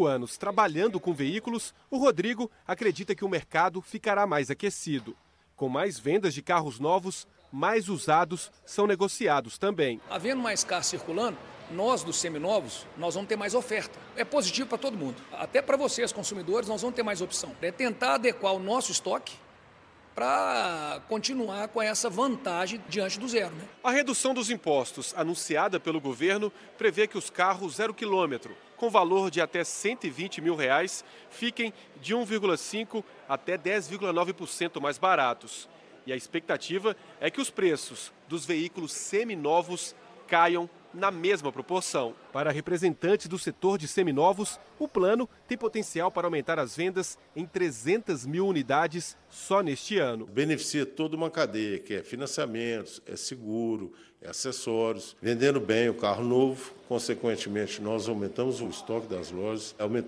25 anos trabalhando com veículos, o Rodrigo acredita que o mercado ficará mais aquecido. Com mais vendas de carros novos, mais usados são negociados também. Havendo mais carros circulando, nós dos seminovos, nós vamos ter mais oferta. É positivo para todo mundo. Até para vocês, consumidores, nós vamos ter mais opção. É tentar adequar o nosso estoque para continuar com essa vantagem diante do zero. Né? A redução dos impostos anunciada pelo governo prevê que os carros zero quilômetro, com valor de até 120 mil reais, fiquem de 1,5% até 10,9% mais baratos. E a expectativa é que os preços dos veículos seminovos caiam na mesma proporção. Para representantes do setor de seminovos, o plano tem potencial para aumentar as vendas em 300 mil unidades só neste ano. Beneficia toda uma cadeia, que é financiamentos, é seguro, é acessórios. Vendendo bem o carro novo, consequentemente, nós aumentamos o estoque das lojas, aumentamos